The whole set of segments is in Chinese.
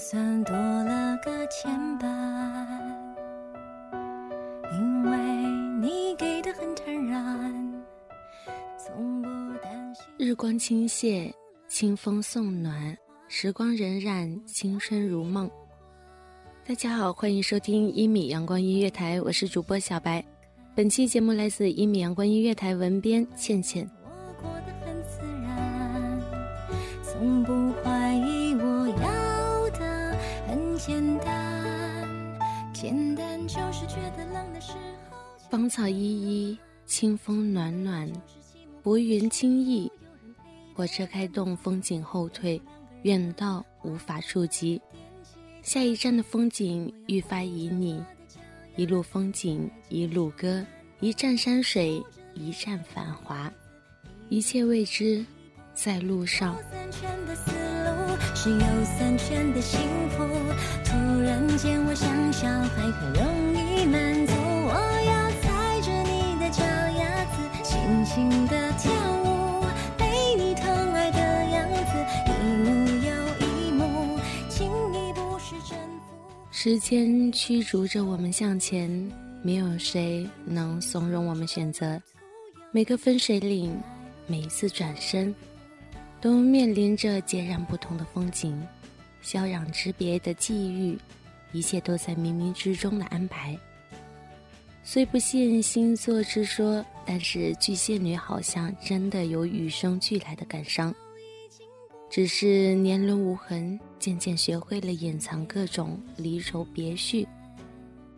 算多了个牵绊，因为你给的很坦然，从不担心。日光倾泻，清风送暖，时光荏苒，青春如梦。大家好，欢迎收听一米阳光音乐台，我是主播小白。本期节目来自一米阳光音乐台文编倩倩。我过得很自然，从不怀疑简单，就是觉得冷的时候。芳草依依，清风暖暖，薄云轻逸。火车开动，风景后退，远到无法触及。下一站的风景愈发旖旎，一路风景一路歌，一站山水一站繁华，一切未知，在路上。是有三圈的幸福。突然间，我想小孩很容易满足。我要踩着你的脚丫子，轻轻地跳舞，被你疼爱的样子，一幕又一幕，轻易不是征服。时间驱逐着我们向前，没有谁能怂恿我们选择。每个分水岭，每一次转身，都面临着截然不同的风景，霄壤之别的际遇，一切都在冥冥之中的安排。虽不信星座之说，但是巨蟹女好像真的有与生俱来的感伤。只是年轮无痕，渐渐学会了掩藏各种离愁别绪，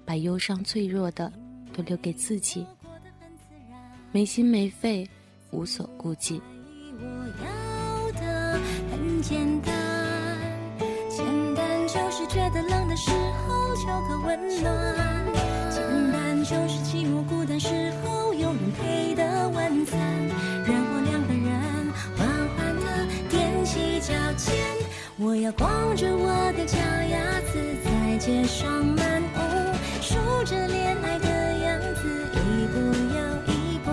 把忧伤脆弱的都留给自己，没心没肺，无所顾忌。很简单，简单就是觉得冷的时候求个温暖，简单就是寂寞孤单时候有人陪的晚餐，然后两个人缓缓地踮起脚尖，我要光着我的脚丫子在街上漫步，数着恋爱的样子，一步又一步。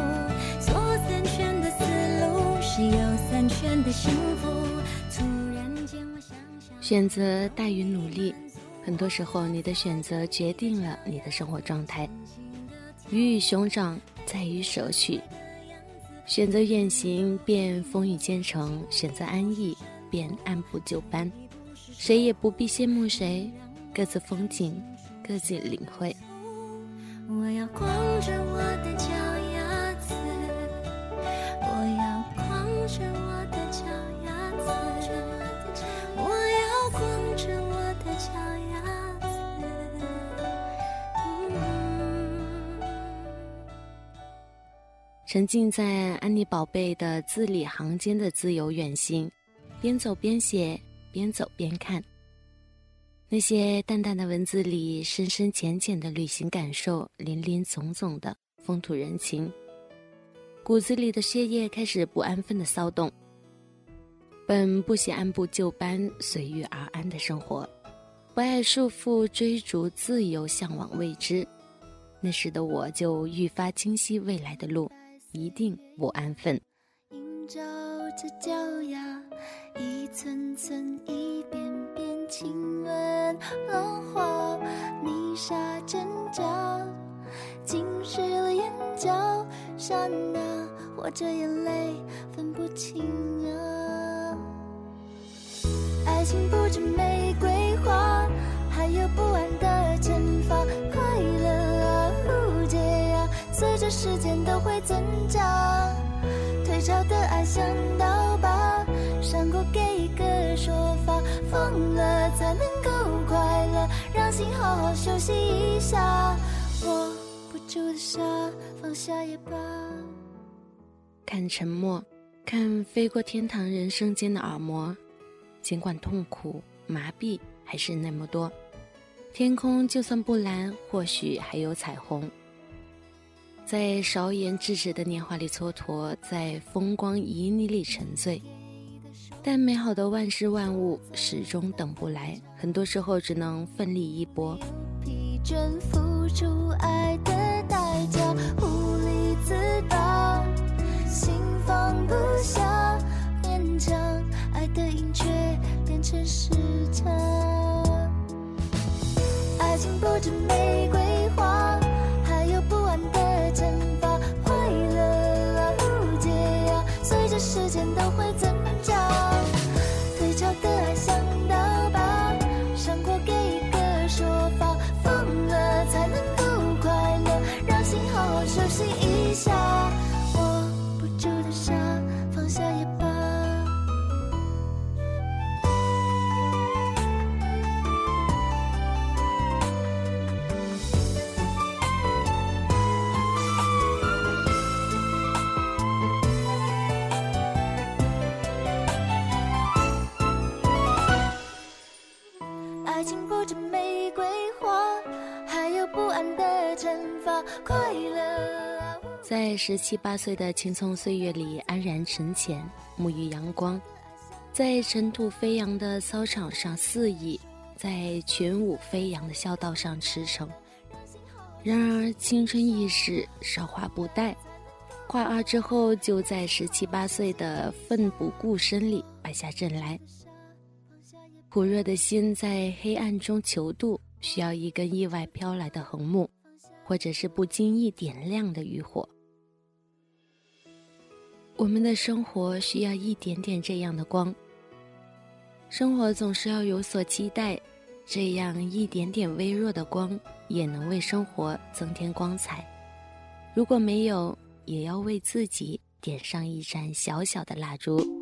左三圈的思路是右三圈的心。选择大于努力，很多时候你的选择决定了你的生活状态。鱼与熊掌在于舍取，选择远行便风雨兼程，选择安逸便按部就班。谁也不必羡慕谁，各自风景，各自领会。我要光着我的脚沉浸在安妮宝贝的字里行间的自由远行，边走边写，边走边看。那些淡淡的文字里，深深浅浅的旅行感受，林林总总的风土人情，骨子里的血液开始不安分的骚动。本不喜按部就班、随遇而安的生活，不爱束缚、追逐自由、向往未知。那时的我就愈发清晰，未来的路一定不安分。映照着脚丫，一寸寸，一遍遍亲吻浪花，泥沙挣扎，浸湿了眼角，刹那或者眼泪分不清啊。爱情不止玫瑰花，还有不安的惩罚。随着时间都会增长。退潮的爱像刀疤，伤过给一个说法。疯了才能够快乐，让心好好休息一下。握不住的沙，放下也罢。看沉默，看飞过天堂人生间的耳膜。尽管痛苦、麻痹还是那么多，天空就算不蓝，或许还有彩虹。在韶颜稚止的年华里蹉跎，在风光旖旎里沉醉，但美好的万事万物始终等不来，很多时候只能奋力一搏。疲倦付出爱的代价，无力自拔，心放不下，勉强爱的盈缺变成时差。爱情不止玫一下。握不住的沙，放下也罢。爱情不止玫瑰花，还有不安的惩罚。快乐，在十七八岁的青葱岁月里安然沉潜，沐浴阳光，在尘土飞扬的操场上肆意，在群舞飞扬的校道上驰骋。然而青春易逝，韶华不待，跨二之后，就在十七八岁的奋不顾身里败下阵来。苦热的心在黑暗中求渡，需要一根意外飘来的横木，或者是不经意点亮的渔火。我们的生活需要一点点这样的光。生活总是要有所期待，这样一点点微弱的光，也能为生活增添光彩。如果没有，也要为自己点上一盏小小的蜡烛。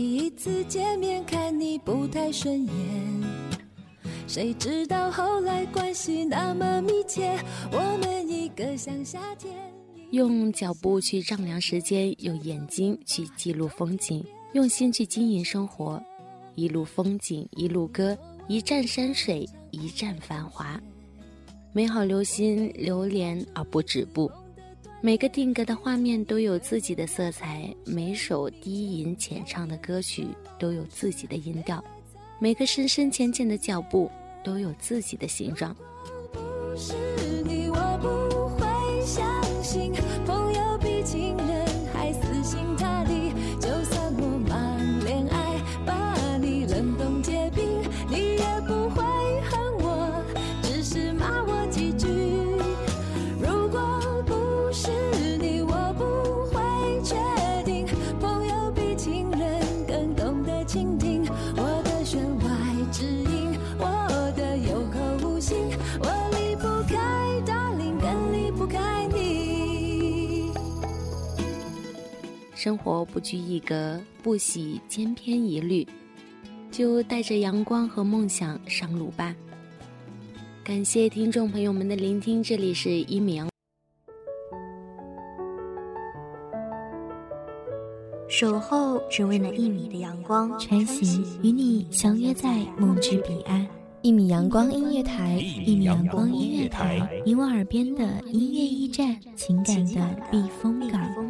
第一次见面看你不太顺眼，谁知道后来关系那么密切，我们一个像夏天。用脚步去丈量时间，用眼睛去记录风景，用心去经营生活。一路风景一路歌，一站山水一站繁华。美好留心流连而不止步。每个定格的画面都有自己的色彩，每首低吟浅唱的歌曲都有自己的音调，每个深深浅浅的脚步都有自己的形状。不是生活不拘一格，不喜千篇一律，就带着阳光和梦想上路吧。感谢听众朋友们的聆听，这里是一米阳。守候只为那一米的阳光，穿行与你相约在梦之彼岸。一米阳光音乐台，一米阳光音乐台，你我耳边的音乐驿站，情感的避风港。